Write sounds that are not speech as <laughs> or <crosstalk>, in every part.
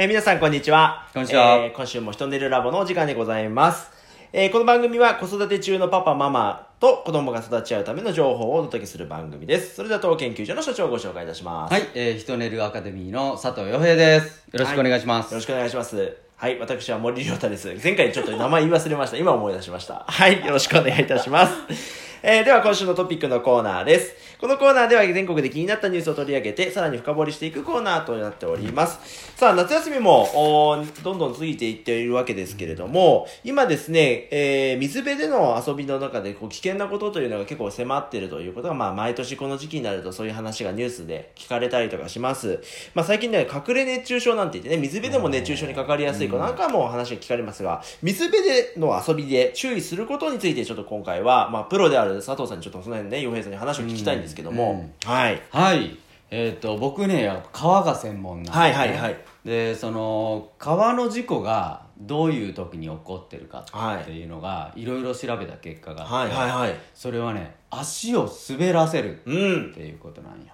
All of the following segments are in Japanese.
えー皆さんこんにちは。こんにちはえー今週も人寝るラボのお時間でございます。えーこの番組は子育て中のパパママと子供が育ち合うための情報をお届けする番組です。それでは当研究所の所長をご紹介いたします。はい、えー、ヒトネルアカデミーの佐藤洋平です。よろしくお願いします。よろしくお願いします。はい、私は森亮太です。前回ちょっと名前言い忘れました。今思い出しました。はい、よろしくお願いいたします。えーでは今週のトピックのコーナーです。このコーナーでは全国で気になったニュースを取り上げて、さらに深掘りしていくコーナーとなっております。さあ、夏休みも、どんどん過ぎていっているわけですけれども、今ですね、えー水辺での遊びの中でこう危険なことというのが結構迫っているということが、まあ、毎年この時期になるとそういう話がニュースで聞かれたりとかします。まあ、最近ね、隠れ熱中症なんて言ってね、水辺でも熱中症にかかりやすい子なんかも話が聞かれますが、水辺での遊びで注意することについてちょっと今回は、まあ、プロである佐藤さんにちょっとその辺ね、洋平さんに話を聞きたいんですけども、はい。はい。えっ、と、僕ね、川が専門なんで、ね。はいはいはいで、その、川の事故がどういう時に起こってるかはいっていうのが、いろいろ調べた結果があって、はいはいはい。それはね、足を滑らせるうんっ。ていうことなんよ。で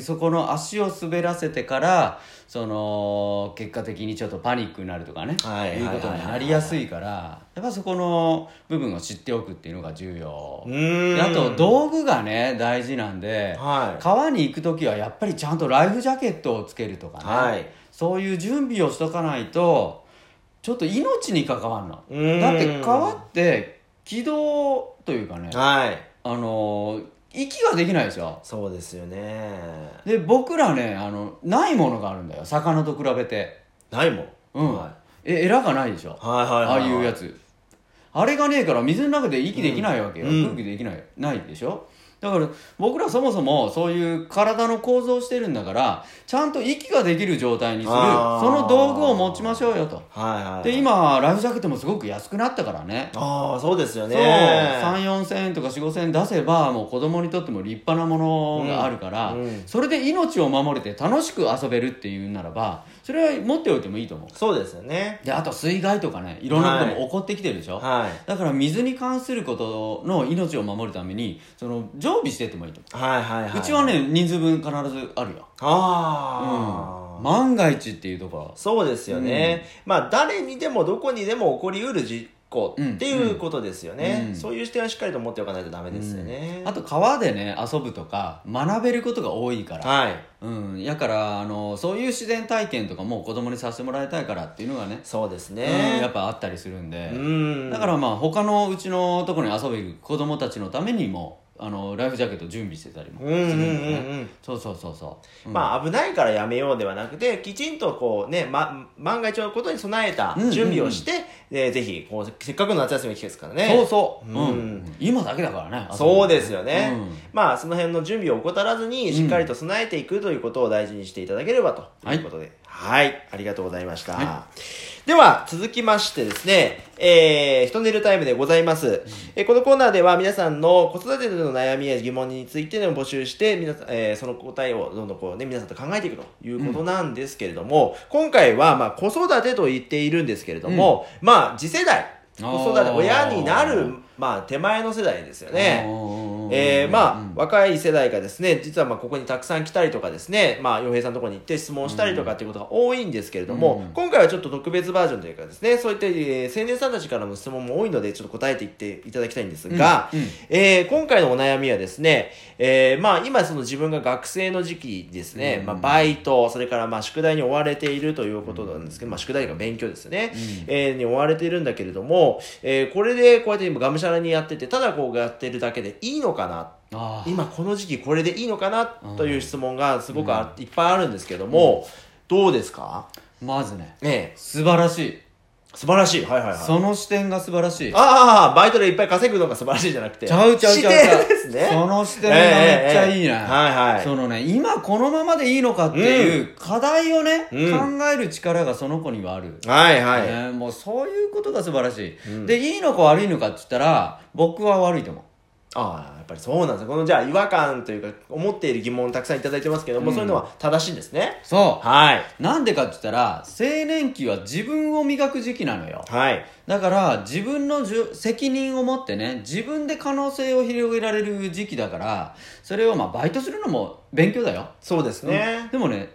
そこの足を滑らせてからその結果的にちょっとパニックになるとかね、はいいうことになりやすいからやっぱそこの部分を知っておくっていうのが重要。あと道具がね大事なんで、はい。川に行く時はやっぱりちゃんとライフジャケットをつけるとかね、はい。そういう準備をしとかないとちょっと命に関わるの。だって川って軌道というかねはい。あの息ができないですよ。そうですよね。で僕らねあのないものがあるんだよ。魚と比べて。ないもん。うん、はえエラがないでしょ、いはいはいはい。ああいうやつ。あれがねえから水の中で息できないわけよ、うん。空気できないないでしょだから僕らそもそもそういう体の構造をしてるんだからちゃんと息ができる状態にするその道具を持ちましょうよとはいはい。で、今ライフジャケットもすごく安くなったからねああ、そうですよね。3 4千円とか4 5千円出せばもう子供にとっても立派なものがあるから、うんうんそれで命を守れて楽しく遊べるっていうならばそれは持っておいてもいいと思うそうですよね。であと水害とかねいろんなことも起こってきてるでしょ、はい。だから水に関することの命を守るためにその常備しててもいいと思はいはいはい。う、うちは。ね人数分必ずあるよ、ああ、うん、万が一っていうところそうですよね。まあ、誰にでもどこにでも起こりうる事故うんっていうことですよね。うんそういう視点はしっかりと持っておかないとダメですよね。あと川でね遊ぶとか学べることが多いからはい。うん、やからあのそういう自然体験とかも子供にさせてもらいたいからっていうのがねそうですうんね。やっぱあったりするんで、うん。だからまあ他のうちのところに遊べる子供たちのためにもあのライフジャケット準備してたりも。するんだよね、うんうんうんうん。そうそうそうそう、うん。まあ危ないからやめようではなくて、きちんとこうね、ま、万が一のことに備えたうんうんうん。準備をして、えーぜひこう、せっかくの夏休みの期間ですからね。そうそう、うん。うん。今だけだからね。そうですよね、うん。まあその辺の準備を怠らずにしっかりと備えていくということを大事にしていただければということで。はい、ありがとうございました、はでは続きましてですねえー、ひと寝るタイムでございます、えーこのコーナーでは皆さんの子育てでの悩みや疑問についての募集して皆さん、えーその答えをどんどんこうね皆さんと考えていくということなんですけれども、今回はまあ子育てと言っているんですけれども、まあ次世代子育て親になるまあ手前の世代ですよね、うんえー、まあ、うん。若い世代がですね、実はまあここにたくさん来たりとかですね、まあ、洋平さんのところに行って質問したりとかっていうことが多いんですけれども、うん。今回はちょっと特別バージョンというかですね、そういった、えー青年さんたちからの質問も多いので、ちょっと答えていっていただきたいんですが、うん。うん。えー今回のお悩みはですね、えーまあ、今その自分が学生の時期ですね、うん。まあ、バイト、それからまあ宿題に追われているということなんですけど、まあ、宿題が勉強ですよね、えーに追われているんだけれども、えーこれでこうやって今がむしゃらにやってて、ただこうやってるだけでいいのかな。あー。今この時期これでいいのかな？という質問がすごくあ、いっぱいあるんですけども、どうですか？まずねええ。素晴らしい。素晴らしい。はいはいはい。その視点が素晴らしい。ああバイトでいっぱい稼ぐのが素晴らしいじゃなくて。ちゃうちゃうちゃう視点ですね。その視点がめっちゃいいね、ええええ。はいはい。そのね今このままでいいのかっていう課題をね、うん。考える力がその子にはある、はいはい、ね、もうそういうことが素晴らしい、でいいのか悪いのかって言ったら僕は悪いと思うああやっぱりそうなんですよこのじゃあ違和感というか思っている疑問たくさんいただいてますけども、そういうのは正しいんですね。そう。はい。なんでかって言ったら青年期は自分を磨く時期なのよ。はい。だから自分のじゅ責任を持ってね自分で可能性を広げられる時期だからそれをまあバイトするのも勉強だよ。そうですね、でもね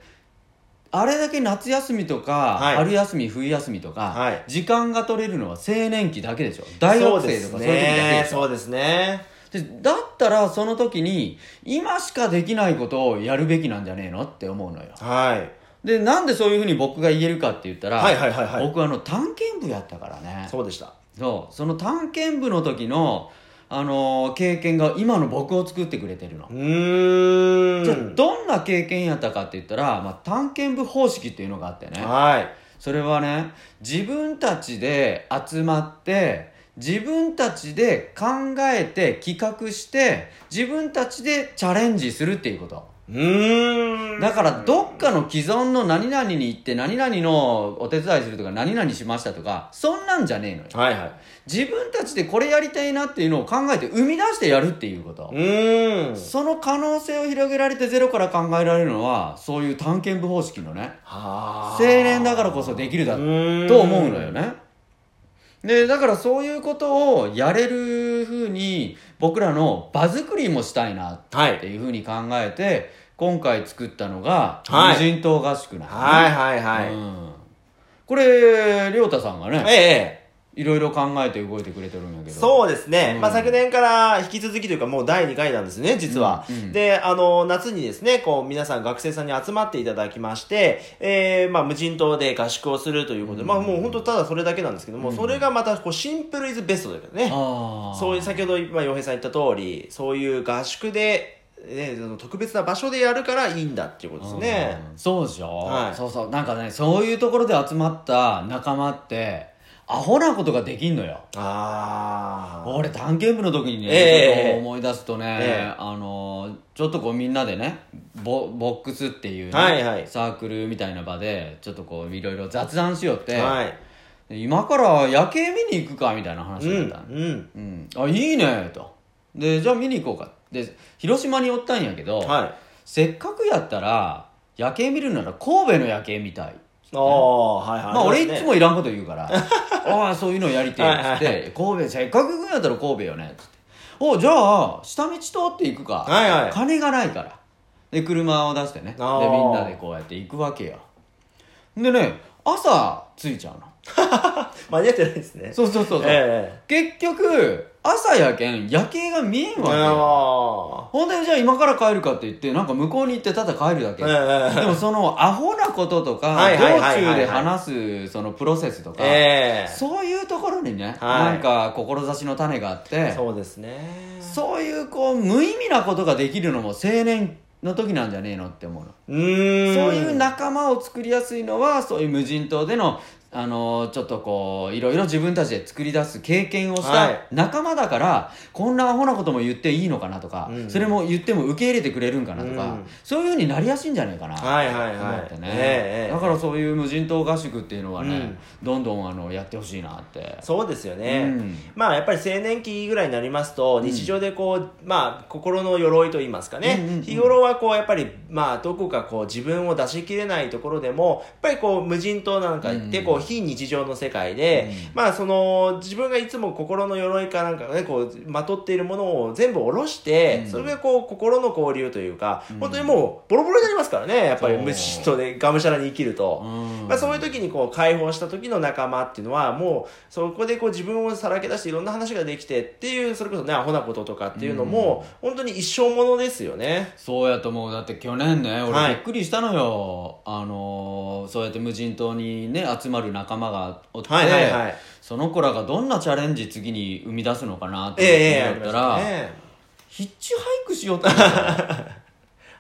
あれだけ夏休みとか、はい。春休み冬休みとか、はい。時間が取れるのは青年期だけでしょ。大学生とかそういう時だけでしょ。そうですね。でだったらその時に今しかできないことをやるべきなんじゃねえのって思うのよはい。でなんでそういうふうに僕が言えるかって言ったら、はいはいはいはい僕はあの探検部やったからねそうでした。そうその探検部の時の、あのー経験が今の僕を作ってくれてるのう、ーん。じゃあどんな経験やったかって言ったら、まあ、探検部方式っていうのがあってねはい。それはね自分たちで集まって自分たちで考えて企画して自分たちでチャレンジするっていうことうーん。だからどっかの既存の何々に行って何々のお手伝いするとか何々しましたとかそんなんじゃねえのよはいはい。自分たちでこれやりたいなっていうのを考えて生み出してやるっていうことうーん。その可能性を広げられてゼロから考えられるのはそういう探検部方式のねは青年だからこそできるだと思うのよねでだからそういうことをやれるふうに僕らの場作りもしたいなはいっていうふうに考えて今回作ったのがはい無人島合宿なんだねはいはいはい。うんこれ亮太さんがねええ。いろいろ考えて動いてくれてるんやけど。そうですね。うん。まあ昨年から引き続きというかもう第2回なんですね、実は。うん。うんで、あの、夏にですね、こう皆さん学生さんに集まっていただきまして、えー、まあ無人島で合宿をするということで、まあもう本当ただそれだけなんですけども、それがまたこうシンプルイズベストだよね。ああそういう先ほど、まあ、洋平さん言った通り、そういう合宿で、ね、その特別な場所でやるからいいんだっていうことですね。うんそうでしょ、はい。そうそう。なんかねそういうところで集まった仲間ってアホなことができんのよああ。俺探検部の時にね、ええちょっと思い出すとね、ええあのちょっとこうみんなでねボボックスっていうね、はいはいサークルみたいな場でちょっとこういろいろ雑談しよって、はい。今から夜景見に行くかみたいな話うん。だったの、うん。うんあいいねとでじゃあ見に行こうかで広島におったんやけど、はい。せっかくやったら夜景見るなら神戸の夜景見たいああ、はいはい。まあ俺いつもいらんこと言うから <laughs> ああそういうのやりてえっつって神戸せっかく行くんやったら神戸よね。っつって。おじゃあ下道通って行くか、はいはい。金がないから。で車を出してね。でみんなでこうやって行くわけよ。でね朝着いちゃうの <laughs> 間に合ってないですね。そうそうそうそう、え結局朝やけん夜景が見えんえわけよ。あ。ほんでじゃあ今から帰るかって言ってなんか向こうに行ってただ帰るだけ、ええでもそのアホなこととか道中で話すそのプロセスとか、ええ。そういうところにね、はい。なんか志の種があってそうですね。そういうこう無意味なことができるのも青年の時なんじゃねえのって思うの。そういう仲間を作りやすいのはそういう無人島でのあのちょっとこういろいろ自分たちで作り出す経験をしはい。た仲間だから、こんなアホなことも言っていいのかなとか、うん。それも言っても受け入れてくれるんかなとか、うん。そういうふうになりやすいんじゃないかな。はいはいはい。思ってね、ええだからそういう無人島合宿っていうのはね、うん。どんどんあのやってほしいなって。そうですよね、うん。まあやっぱり青年期ぐらいになりますと日常でこう、まあ心の鎧と言いますかね、うんうんうん。日頃はこうやっぱりまあどこかこう自分を出し切れないところでもやっぱりこう無人島なんか行ってうん。こう非日常の世界で、まあその自分がいつも心の鎧かなんかねこうまとっているものを全部下ろして、うん。それがこう心の交流というか、うん。本当にもうボロボロになりますからねやっぱりそう。無人島でがむしゃらに生きると。うん。まあ、そういう時にこう解放した時の仲間っていうのはもうそこでこう自分をさらけ出していろんな話ができてっていうそれこそねアホなこととかっていうのも本当に一生ものですよね。そうやと思う。だって去年ねはい俺びっくりしたのよ、あのーそうやって無人島にね集まる仲間がおって、はいはいはい。その子らがどんなチャレンジ次に生み出すのかなって思ったら、したね。ヒッチハイクしようって思った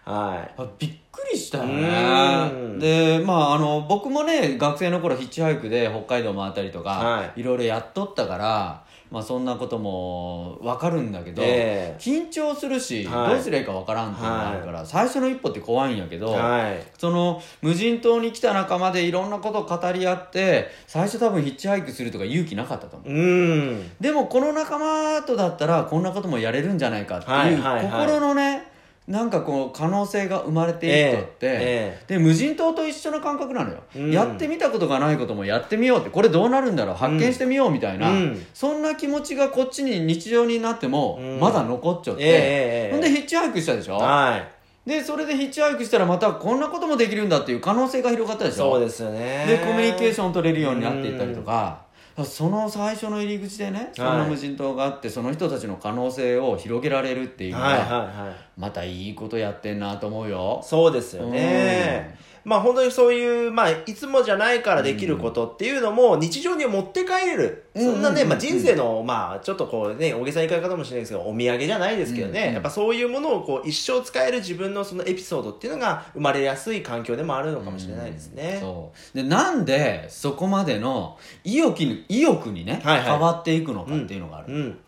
の <laughs> はい。あびっくりしたようねんでまああの僕もね学生の頃ヒッチハイクで北海道回ったりとか、はいろいろやっとったからまあそんなことも分かるんだけど、ええ。緊張するし、はい。どうすりゃいいか分からんっていうのがあるから、最初の一歩って怖いんやけど、はい。その無人島に来た仲間でいろんなことを語り合って最初多分ヒッチハイクするとか勇気なかったと思う。でもこの仲間とだったらこんなこともやれるんじゃないかっていう、はいはいはい。心のねなんかこう可能性が生まれていくとって、ええで無人島と一緒の感覚なのよ、うん。やってみたことがないこともやってみようってこれどうなるんだろう発見してみようみたいな、うん。そんな気持ちがこっちに日常になってもうん。まだ残っちゃって、ええええほんでヒッチハイクしたでしょ、はい。でそれでヒッチハイクしたらまたこんなこともできるんだっていう可能性が広がったでしょ？そうですよね。でコミュニケーションを取れるようになっていったりとかその最初の入り口でねその無人島があってその人たちの可能性を広げられるっていうのはまたいいことやってんなと思うよ。そうですよね。まあ本当にそういう、まあいつもじゃないからできることっていうのも日常に持って帰れる。うん。そんなね、うん。まあ人生の、まあちょっとこうね、大げさな言い方かもしれないですけど、お土産じゃないですけどね、うん。やっぱそういうものをこう一生使える自分のそのエピソードっていうのが生まれやすい環境でもあるのかもしれないですね。そう。でなんでそこまでの意欲に意欲にね、はいはい変わっていくのかっていうのがある、うん。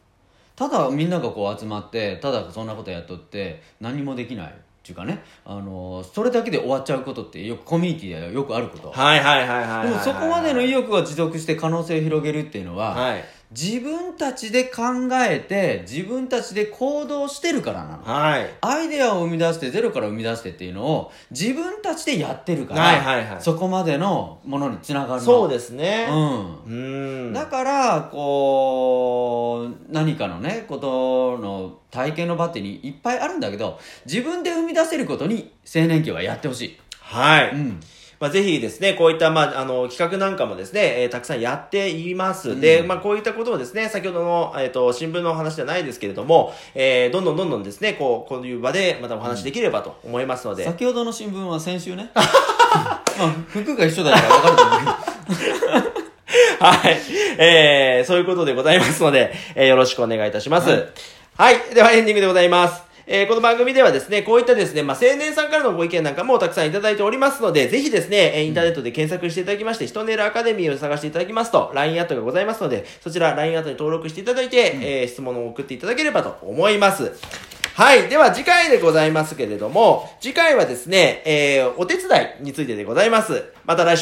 ただみんながこう集まってただそんなことやっとって何もできないっていうかね、あのそれだけで終わっちゃうことってよくコミュニティではよくあること、はいはいはいはいはいはい。でもそこまでの意欲が持続して可能性を広げるっていうのは、はい。自分たちで考えて自分たちで行動してるからなのはい。アイデアを生み出してゼロから生み出してっていうのを自分たちでやってるから、はいはいはいそこまでのものにつながるのそうですね。うんうん。だからこう何かのねことの体験の場ってにいっぱいあるんだけど自分で生み出せることに青年期はやってほしい、はい。うん、まあ、ぜひですね、こういった、まあ、あの、企画なんかもですね、えーたくさんやっています。で、まあ、こういったことをですね、先ほどの、えっ、と、新聞の話じゃないですけれども、えーどんどんどんどんですね、こう、こういう場でまたお話できればと思いますので、先ほどの新聞は先週ね <laughs> まあ服が一緒だから分かると思うけど <laughs> はい。えー、そういうことでございますので、えーよろしくお願いいたします。はい。ではエンディングでございます。えーこの番組ではですね、こういったですね、まあ、青年さんからのご意見なんかもたくさんいただいておりますので、ぜひですね、えーインターネットで検索していただきまして、ヒトネルアカデミーを探していただきますと、LINE アットがございますので、そちら LINE アットに登録していただいて、えー質問を送っていただければと思います。はい。では次回でございますけれども、次回はですね、えーお手伝いについてでございます。また来週